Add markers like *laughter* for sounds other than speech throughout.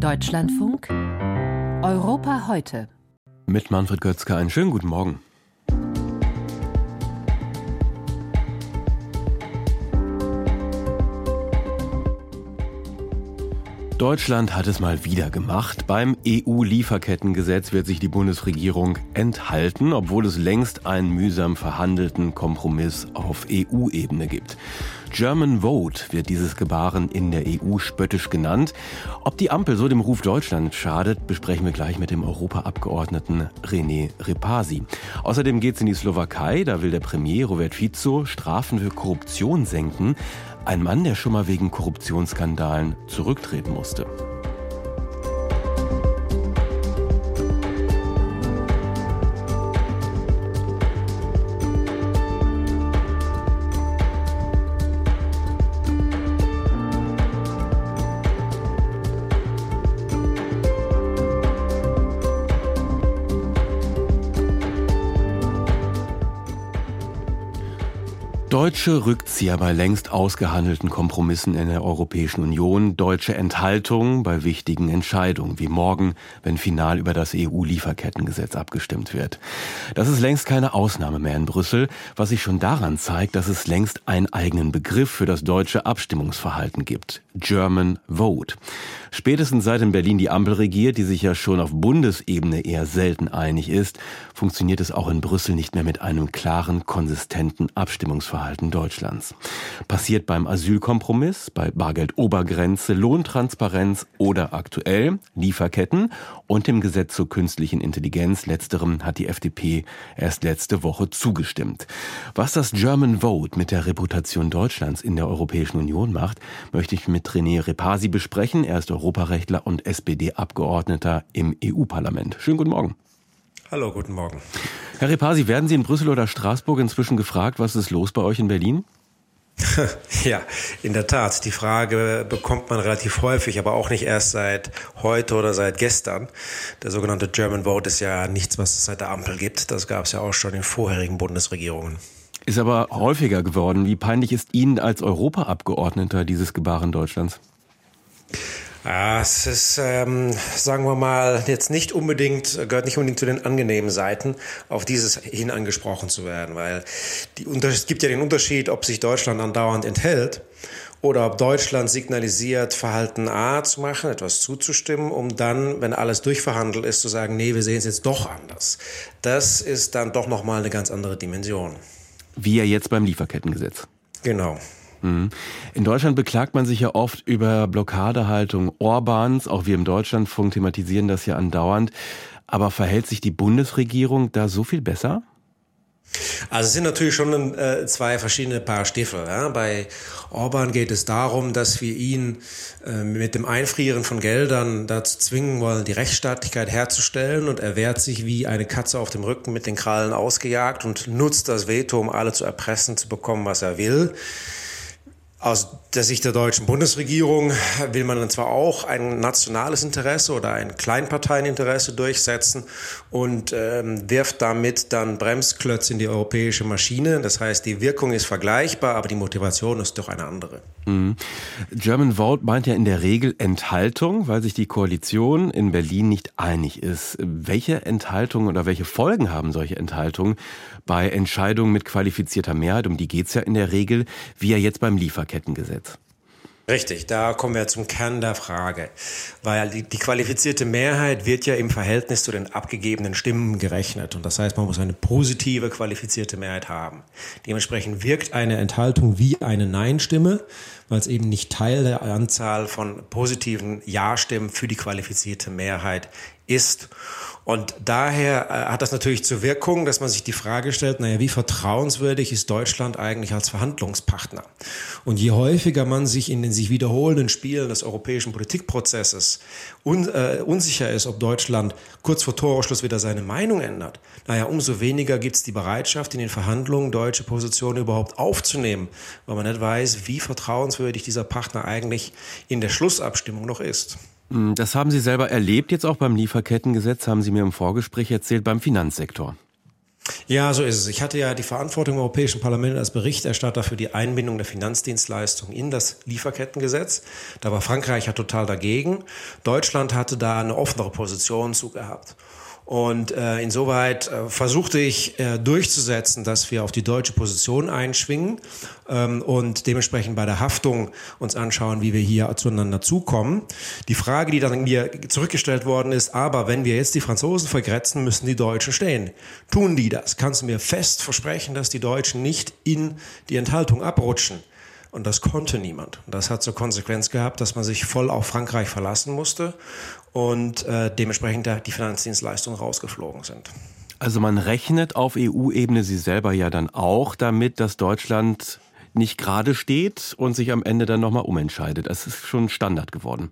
Deutschlandfunk Europa heute. Mit Manfred Götzke einen schönen guten Morgen. Deutschland hat es mal wieder gemacht. Beim EU-Lieferkettengesetz wird sich die Bundesregierung enthalten, obwohl es längst einen mühsam verhandelten Kompromiss auf EU-Ebene gibt. German Vote wird dieses Gebaren in der EU spöttisch genannt. Ob die Ampel so dem Ruf Deutschland schadet, besprechen wir gleich mit dem Europaabgeordneten René Repasi. Außerdem geht es in die Slowakei. Da will der Premier Robert Fico Strafen für Korruption senken. Ein Mann, der schon mal wegen Korruptionsskandalen zurücktreten musste. Deutsche Rückzieher bei längst ausgehandelten Kompromissen in der Europäischen Union, deutsche Enthaltung bei wichtigen Entscheidungen, wie morgen, wenn final über das EU-Lieferkettengesetz abgestimmt wird. Das ist längst keine Ausnahme mehr in Brüssel, was sich schon daran zeigt, dass es längst einen eigenen Begriff für das deutsche Abstimmungsverhalten gibt. German Vote. Spätestens seit in Berlin die Ampel regiert, die sich ja schon auf Bundesebene eher selten einig ist, funktioniert es auch in Brüssel nicht mehr mit einem klaren, konsistenten Abstimmungsverhalten Deutschlands. Passiert beim Asylkompromiss, bei Bargeldobergrenze, Lohntransparenz oder aktuell Lieferketten und dem Gesetz zur künstlichen Intelligenz. Letzterem hat die FDP erst letzte Woche zugestimmt. Was das German Vote mit der Reputation Deutschlands in der Europäischen Union macht, möchte ich mit René Repasi besprechen. Er ist Europarechtler und SPD-Abgeordneter im EU-Parlament. Schönen guten Morgen. Hallo, guten Morgen. Herr Repasi, werden Sie in Brüssel oder Straßburg inzwischen gefragt, was ist los bei euch in Berlin? *laughs* Ja, in der Tat. Die Frage bekommt man relativ häufig, aber auch nicht erst seit heute oder seit gestern. Der sogenannte German Vote ist ja nichts, was es seit der Ampel gibt. Das gab es ja auch schon in vorherigen Bundesregierungen. Ist aber häufiger geworden. Wie peinlich ist Ihnen als Europaabgeordneter dieses Gebaren Deutschlands? Ja, es ist, ähm, sagen wir mal, jetzt nicht unbedingt, gehört nicht unbedingt zu den angenehmen Seiten, auf dieses hin angesprochen zu werden, weil die, es gibt ja den Unterschied, ob sich Deutschland andauernd enthält oder ob Deutschland signalisiert, Verhalten A zu machen, etwas zuzustimmen, um dann, wenn alles durchverhandelt ist, zu sagen, nee, wir sehen es jetzt doch anders. Das ist dann doch nochmal eine ganz andere Dimension. Wie ja jetzt beim Lieferkettengesetz. Genau. Mhm. In Deutschland beklagt man sich ja oft über Blockadehaltung Orbans. Auch wir im Deutschlandfunk thematisieren das ja andauernd. Aber verhält sich die Bundesregierung da so viel besser? Also es sind natürlich schon äh, zwei verschiedene Paar Stiefel. Ja? Bei Orban geht es darum, dass wir ihn äh, mit dem Einfrieren von Geldern dazu zwingen wollen, die Rechtsstaatlichkeit herzustellen. Und er wehrt sich wie eine Katze auf dem Rücken mit den Krallen ausgejagt und nutzt das Veto, um alle zu erpressen, zu bekommen, was er will. Aus der Sicht der deutschen Bundesregierung will man dann zwar auch ein nationales Interesse oder ein Kleinparteieninteresse durchsetzen und ähm, wirft damit dann Bremsklötze in die europäische Maschine. Das heißt, die Wirkung ist vergleichbar, aber die Motivation ist doch eine andere. Mhm. German Vote meint ja in der Regel Enthaltung, weil sich die Koalition in Berlin nicht einig ist. Welche Enthaltung oder welche Folgen haben solche Enthaltungen bei Entscheidungen mit qualifizierter Mehrheit? Um die geht es ja in der Regel, wie ja jetzt beim Lieferkettengesetz. Richtig, da kommen wir zum Kern der Frage, weil die, die, qualifizierte Mehrheit wird ja im Verhältnis zu den abgegebenen Stimmen gerechnet und das heißt, man muss eine positive qualifizierte Mehrheit haben. Dementsprechend wirkt eine Enthaltung wie eine Nein-Stimme, weil es eben nicht Teil der Anzahl von positiven Ja-Stimmen für die qualifizierte Mehrheit ist. Und daher äh, hat das natürlich zur Wirkung, dass man sich die Frage stellt, naja, wie vertrauenswürdig ist Deutschland eigentlich als Verhandlungspartner? Und je häufiger man sich in den sich wiederholenden Spielen des europäischen Politikprozesses un, äh, unsicher ist, ob Deutschland kurz vor Torausschluss wieder seine Meinung ändert, naja, umso weniger gibt es die Bereitschaft, in den Verhandlungen deutsche Positionen überhaupt aufzunehmen, weil man nicht weiß, wie vertrauenswürdig dieser Partner eigentlich in der Schlussabstimmung noch ist. Hm, das haben Sie selber erlebt, jetzt auch beim Lieferkettengesetz, haben Sie mir im Vorgespräch erzählt, beim Finanzsektor. Ja, so ist es. Ich hatte ja die Verantwortung im Europäischen Parlament als Berichterstatter für die Einbindung der Finanzdienstleistungen in das Lieferkettengesetz. Da war Frankreich ja total dagegen. Deutschland hatte da eine offenere Position zu gehabt. Und äh, insoweit äh, versuchte ich äh, durchzusetzen, dass wir auf die deutsche Position einschwingen ähm, und dementsprechend bei der Haftung uns anschauen, wie wir hier zueinander zukommen. Die Frage, die dann mir zurückgestellt worden ist, aber wenn wir jetzt die Franzosen vergrätzen, müssen die Deutschen stehen. Tun die das? Kannst du mir fest versprechen, dass die Deutschen nicht in die Enthaltung abrutschen? Und das konnte niemand. Das hat zur Konsequenz gehabt, dass man sich voll auf Frankreich verlassen musste und äh, dementsprechend die Finanzdienstleistungen rausgeflogen sind. Also man rechnet auf EU-Ebene Sie selber ja dann auch damit, dass Deutschland nicht gerade steht und sich am Ende dann nochmal umentscheidet. Das ist schon Standard geworden.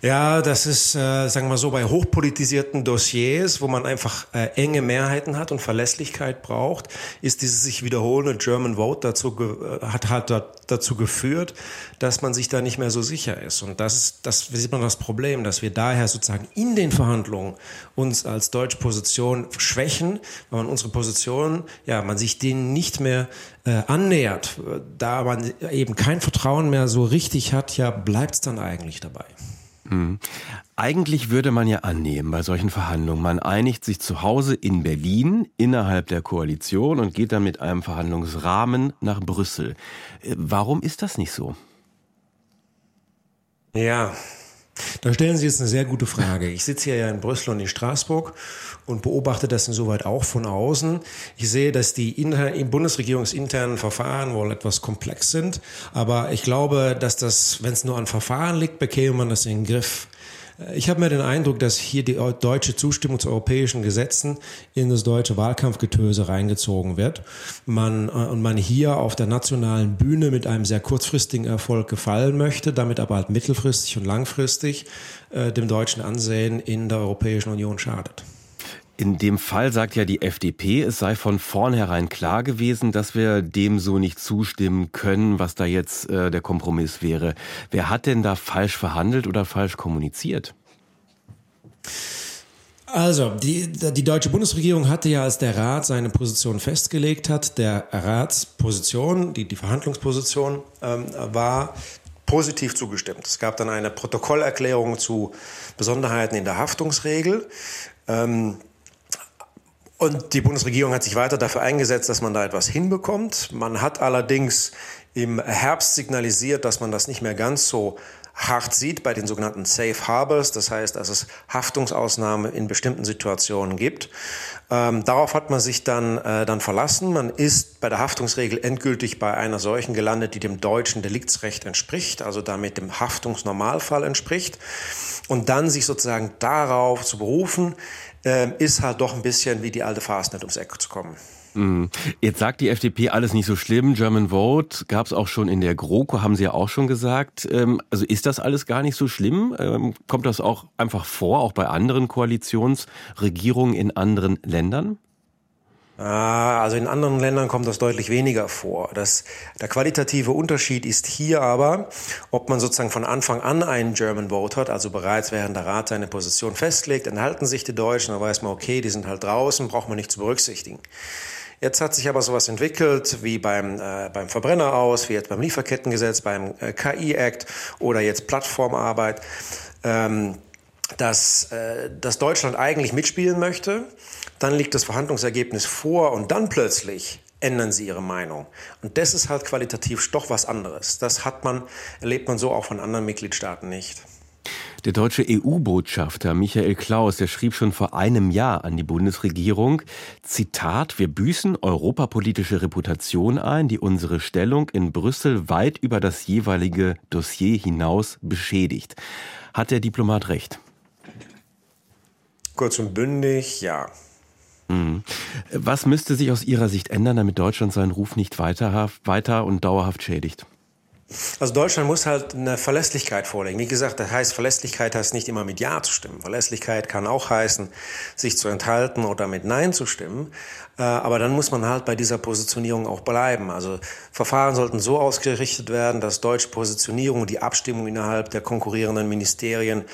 Ja, das ist, äh, sagen wir mal so, bei hochpolitisierten Dossiers, wo man einfach äh, enge Mehrheiten hat und Verlässlichkeit braucht, ist dieses sich wiederholende German Vote dazu äh, hat halt dazu geführt, dass man sich da nicht mehr so sicher ist. Und das ist, das sieht man das Problem, dass wir daher sozusagen in den Verhandlungen uns als deutsche Position schwächen, weil man unsere Position, ja, man sich denen nicht mehr äh, annähert, da man eben kein Vertrauen mehr so richtig hat, ja, bleibt es dann eigentlich dabei. Hm. Eigentlich würde man ja annehmen bei solchen Verhandlungen, man einigt sich zu Hause in Berlin innerhalb der Koalition und geht dann mit einem Verhandlungsrahmen nach Brüssel. Äh, warum ist das nicht so? Ja, da stellen Sie jetzt eine sehr gute Frage. Ich sitze hier ja in Brüssel und in Straßburg und beobachte das insoweit auch von außen. Ich sehe, dass die inter, bundesregierungsinternen Verfahren wohl etwas komplex sind, aber ich glaube, dass das, wenn es nur an Verfahren liegt, bekäme man das in den Griff. Ich habe mir den Eindruck, dass hier die deutsche Zustimmung zu europäischen Gesetzen in das deutsche Wahlkampfgetöse reingezogen wird. Man, äh, und man hier auf der nationalen Bühne mit einem sehr kurzfristigen Erfolg gefallen möchte, damit aber halt mittelfristig und langfristig äh, dem deutschen Ansehen in der Europäischen Union schadet. In dem Fall sagt ja die FDP, es sei von vornherein klar gewesen, dass wir dem so nicht zustimmen können, was da jetzt äh, der Kompromiss wäre. Wer hat denn da falsch verhandelt oder falsch kommuniziert? Also, die, die deutsche Bundesregierung hatte ja, als der Rat seine Position festgelegt hat, der Ratsposition, die, die Verhandlungsposition, ähm, war positiv zugestimmt. Es gab dann eine Protokollerklärung zu Besonderheiten in der Haftungsregel. Ähm, und die Bundesregierung hat sich weiter dafür eingesetzt, dass man da etwas hinbekommt. Man hat allerdings im Herbst signalisiert, dass man das nicht mehr ganz so hart sieht bei den sogenannten Safe Harbors, das heißt, dass es Haftungsausnahmen in bestimmten Situationen gibt. Ähm, darauf hat man sich dann, äh, dann verlassen. Man ist bei der Haftungsregel endgültig bei einer solchen gelandet, die dem deutschen Deliktsrecht entspricht, also damit dem Haftungsnormalfall entspricht. Und dann sich sozusagen darauf zu berufen, äh, ist halt doch ein bisschen wie die alte Fastnet ums Eck zu kommen. Mhm. Jetzt sagt die FDP alles nicht so schlimm. German Vote gab es auch schon in der GroKo, haben Sie ja auch schon gesagt. Ähm, also ist das alles gar nicht so schlimm? Ähm, kommt das auch einfach vor, auch bei anderen Koalitionsregierungen in anderen Ländern? Ah, also in anderen Ländern kommt das deutlich weniger vor. Das, der qualitative Unterschied ist hier aber, ob man sozusagen von Anfang an einen German Vote hat, also bereits während der Rat seine Position festlegt, enthalten sich die Deutschen, dann weiß man, okay, die sind halt draußen, braucht man nicht zu berücksichtigen. Jetzt hat sich aber sowas entwickelt wie beim, äh, beim Verbrenner aus, wie jetzt beim Lieferkettengesetz, beim äh, KI-Act oder jetzt Plattformarbeit, ähm, dass, äh, dass Deutschland eigentlich mitspielen möchte dann liegt das Verhandlungsergebnis vor und dann plötzlich ändern sie ihre Meinung. Und das ist halt qualitativ doch was anderes. Das hat man, erlebt man so auch von anderen Mitgliedstaaten nicht. Der deutsche EU-Botschafter Michael Klaus, der schrieb schon vor einem Jahr an die Bundesregierung, Zitat, wir büßen europapolitische Reputation ein, die unsere Stellung in Brüssel weit über das jeweilige Dossier hinaus beschädigt. Hat der Diplomat recht? Kurz und bündig, ja. Mhm. Was müsste sich aus Ihrer Sicht ändern, damit Deutschland seinen Ruf nicht weiter, weiter und dauerhaft schädigt? Also Deutschland muss halt eine Verlässlichkeit vorlegen. Wie gesagt, das heißt, Verlässlichkeit heißt nicht immer mit Ja zu stimmen. Verlässlichkeit kann auch heißen, sich zu enthalten oder mit Nein zu stimmen. Äh, aber dann muss man halt bei dieser Positionierung auch bleiben. Also Verfahren sollten so ausgerichtet werden, dass deutsche Positionierung und die Abstimmung innerhalb der konkurrierenden Ministerien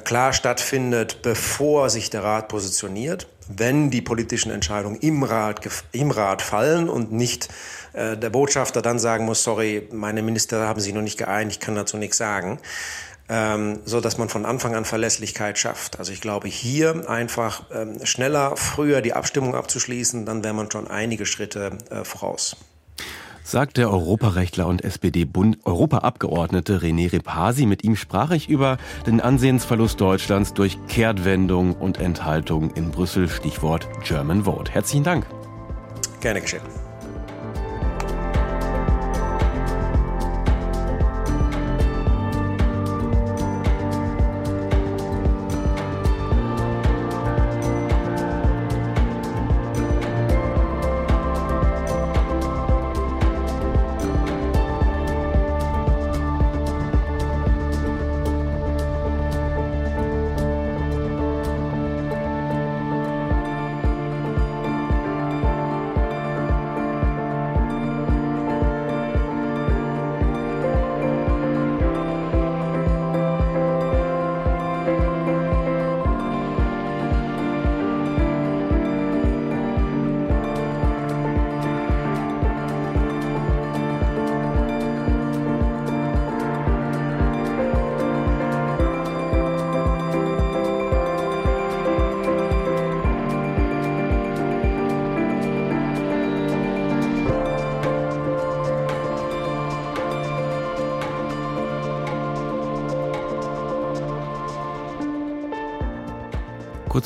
klar stattfindet, bevor sich der Rat positioniert, wenn die politischen Entscheidungen im Rat, im Rat fallen und nicht äh, der Botschafter dann sagen muss, sorry, meine Minister haben sich noch nicht geeinigt, ich kann dazu nichts sagen ähm, so dass man von Anfang an Verlässlichkeit schafft. Also ich glaube, hier einfach ähm, schneller, früher die Abstimmung abzuschließen, dann wäre man schon einige Schritte äh, voraus. Sagt der Europarechtler und SPD-Europaabgeordnete René Repasi. Mit ihm sprach ich über den Ansehensverlust Deutschlands durch Kehrtwendung und Enthaltung in Brüssel. Stichwort German Vote. Herzlichen Dank. Gerne geschehen.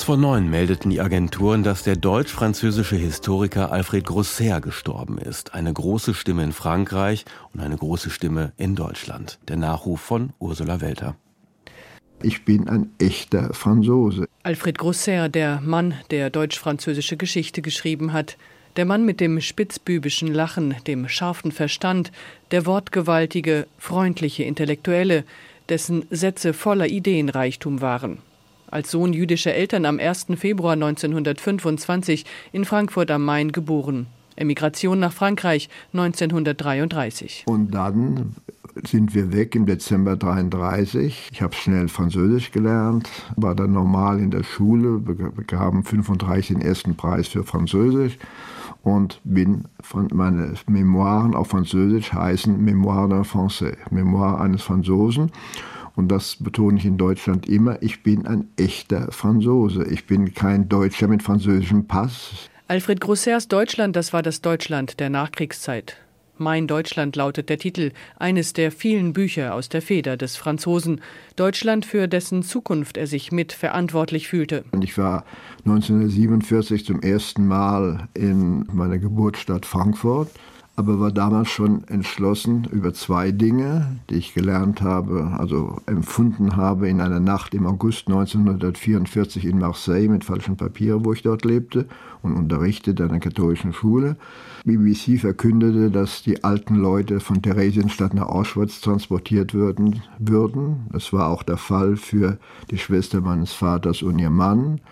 Vor neun meldeten die Agenturen, dass der deutsch-französische Historiker Alfred Grosser gestorben ist. Eine große Stimme in Frankreich und eine große Stimme in Deutschland. Der Nachruf von Ursula Welter. Ich bin ein echter Franzose. Alfred Grosser, der Mann, der deutsch-französische Geschichte geschrieben hat. Der Mann mit dem spitzbübischen Lachen, dem scharfen Verstand, der wortgewaltige, freundliche Intellektuelle, dessen Sätze voller Ideenreichtum waren als Sohn jüdischer Eltern am 1. Februar 1925 in Frankfurt am Main geboren. Emigration nach Frankreich 1933. Und dann sind wir weg im Dezember 33. Ich habe schnell Französisch gelernt, war dann normal in der Schule, bekam 35 den ersten Preis für Französisch und bin von meine Memoiren auf Französisch heißen Memoire d'un Français, Memoire eines Franzosen und das betone ich in Deutschland immer, ich bin ein echter Franzose. Ich bin kein Deutscher mit französischem Pass. Alfred Grossers Deutschland, das war das Deutschland der Nachkriegszeit. Mein Deutschland lautet der Titel eines der vielen Bücher aus der Feder des Franzosen. Deutschland, für dessen Zukunft er sich mit verantwortlich fühlte. Und ich war 1947 zum ersten Mal in meiner Geburtsstadt Frankfurt aber war damals schon entschlossen über zwei Dinge, die ich gelernt habe, also empfunden habe in einer Nacht im August 1944 in Marseille mit falschen Papieren, wo ich dort lebte und unterrichtete an einer katholischen Schule. BBC verkündete, dass die alten Leute von Theresienstadt nach Auschwitz transportiert würden, würden. Das war auch der Fall für die Schwester meines Vaters und ihr Mann.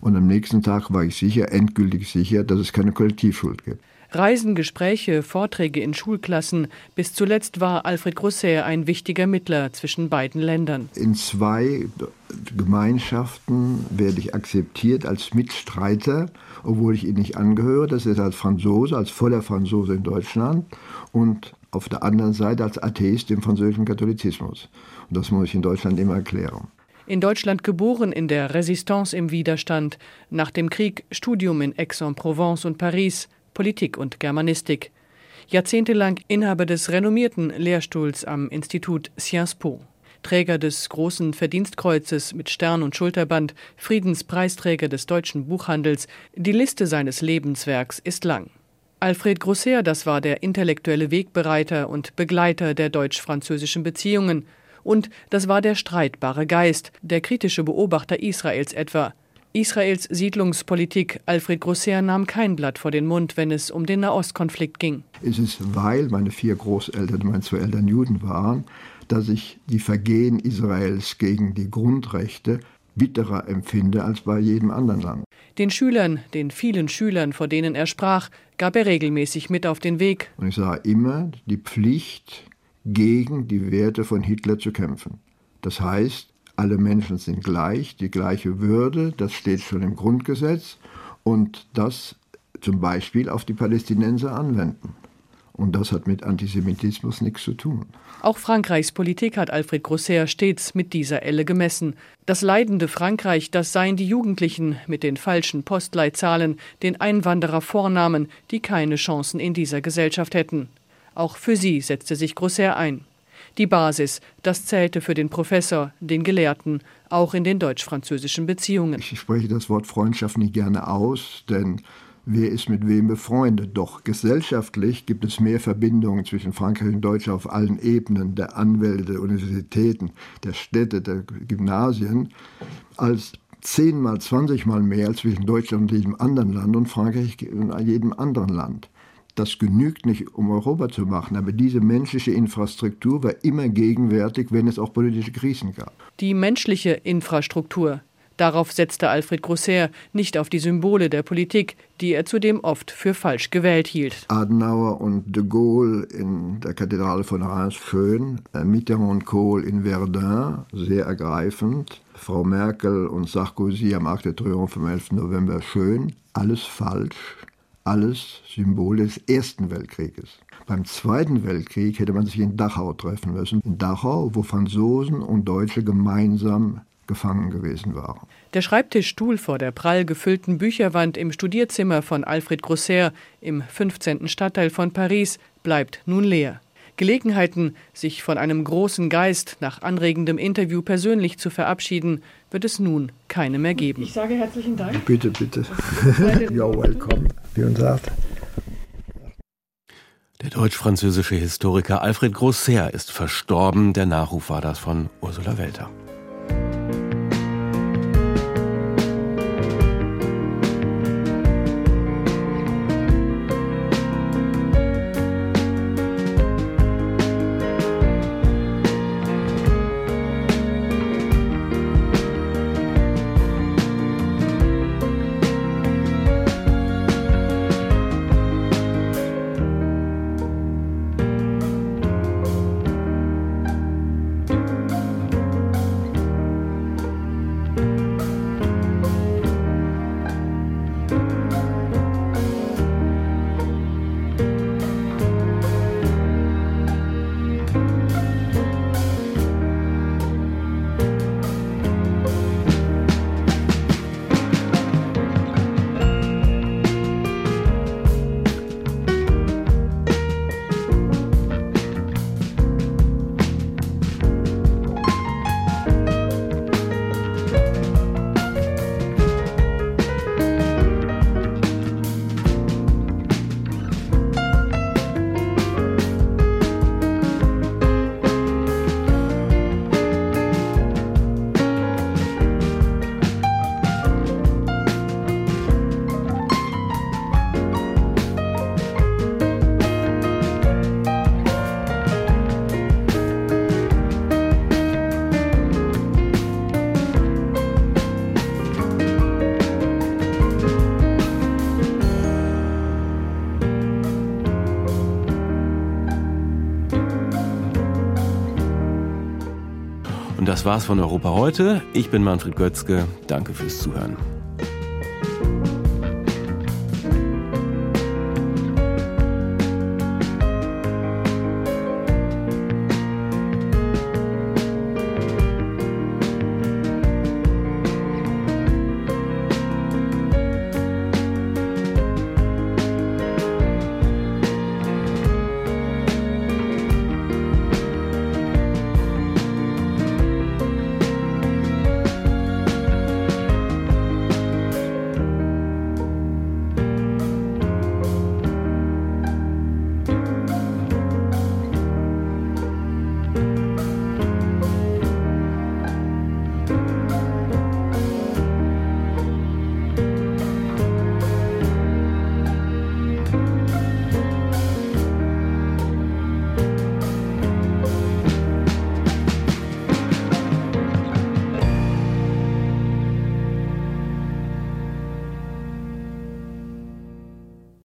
Und am nächsten Tag war ich sicher, endgültig sicher, dass es keine Kollektivschuld gibt. Reisen, Gespräche, Vorträge in Schulklassen. Bis zuletzt war Alfred Grosset ein wichtiger Mittler zwischen beiden Ländern. In zwei Gemeinschaften werde ich akzeptiert als Mitstreiter, obwohl ich ihnen nicht angehöre. Das ist als Franzose, als voller Franzose in Deutschland und auf der anderen Seite als Atheist im französischen Katholizismus. Und das muss ich in Deutschland immer erklären. In Deutschland geboren, in der Resistance im Widerstand, nach dem Krieg Studium in Aix-en-Provence und Paris, Politik und Germanistik. Jahrzehntelang Inhaber des renommierten Lehrstuhls am Institut Sciences Po. Träger des großen Verdienstkreuzes mit Stern und Schulterband, Friedenspreisträger des deutschen Buchhandels. Die Liste seines Lebenswerks ist lang. Alfred Grosser, das war der intellektuelle Wegbereiter und Begleiter der deutsch-französischen Beziehungen. Und das war der streitbare Geist, der kritische Beobachter Israels etwa, Israels Siedlungspolitik. Alfred Grosser nahm kein Blatt vor den Mund, wenn es um den Nahostkonflikt ging. Es ist, weil meine vier Großeltern, meine zwei Eltern Juden waren, dass ich die Vergehen Israels gegen die Grundrechte bitterer empfinde als bei jedem anderen Land. Den Schülern, den vielen Schülern, vor denen er sprach, gab er regelmäßig mit auf den Weg. Und ich sah immer die Pflicht, gegen die Werte von Hitler zu kämpfen. Das heißt, alle Menschen sind gleich, die gleiche Würde, das steht schon im Grundgesetz und das zum Beispiel auf die Palästinenser anwenden. Und das hat mit Antisemitismus nichts zu tun. Auch Frankreichs Politik hat Alfred Grosser stets mit dieser Elle gemessen. Das leidende Frankreich, das seien die Jugendlichen mit den falschen Postleitzahlen, den Einwanderervornamen, die keine Chancen in dieser Gesellschaft hätten. Auch für sie setzte sich Grosser ein. Die Basis, das zählte für den Professor, den Gelehrten, auch in den deutsch-französischen Beziehungen. Ich spreche das Wort Freundschaft nicht gerne aus, denn wer ist mit wem befreundet. Doch gesellschaftlich gibt es mehr Verbindungen zwischen Frankreich und Deutschland auf allen Ebenen der Anwälte, der Universitäten, der Städte, der Gymnasien, als zehnmal, zwanzigmal mehr als zwischen Deutschland und jedem anderen Land und Frankreich und jedem anderen Land. Das genügt nicht, um Europa zu machen, aber diese menschliche Infrastruktur war immer gegenwärtig, wenn es auch politische Krisen gab. Die menschliche Infrastruktur, Darauf setzte Alfred Grosser, nicht auf die Symbole der Politik, die er zudem oft für falsch gewählt hielt. Adenauer und de Gaulle in der Kathedrale von Reims schön, äh, Mitterrand und Kohl in Verdun sehr ergreifend, Frau Merkel und Sarkozy am Arc de Triomphe am 11. November schön, alles falsch, alles Symbole des Ersten Weltkrieges. Beim Zweiten Weltkrieg hätte man sich in Dachau treffen müssen. In Dachau, wo Franzosen und Deutsche gemeinsam gefangen gewesen waren. Der Schreibtischstuhl vor der prall gefüllten Bücherwand im Studierzimmer von Alfred Grosser im 15. Stadtteil von Paris bleibt nun leer. Gelegenheiten, sich von einem großen Geist nach anregendem Interview persönlich zu verabschieden, wird es nun keine mehr geben. Ich sage herzlichen Dank. Bitte, bitte. You're *laughs* welcome, wie man sagt. Der deutsch-französische Historiker Alfred Grosser ist verstorben. Der Nachruf war das von Ursula Welter. Und das war's von Europa heute. Ich bin Manfred Götzke. Danke fürs Zuhören.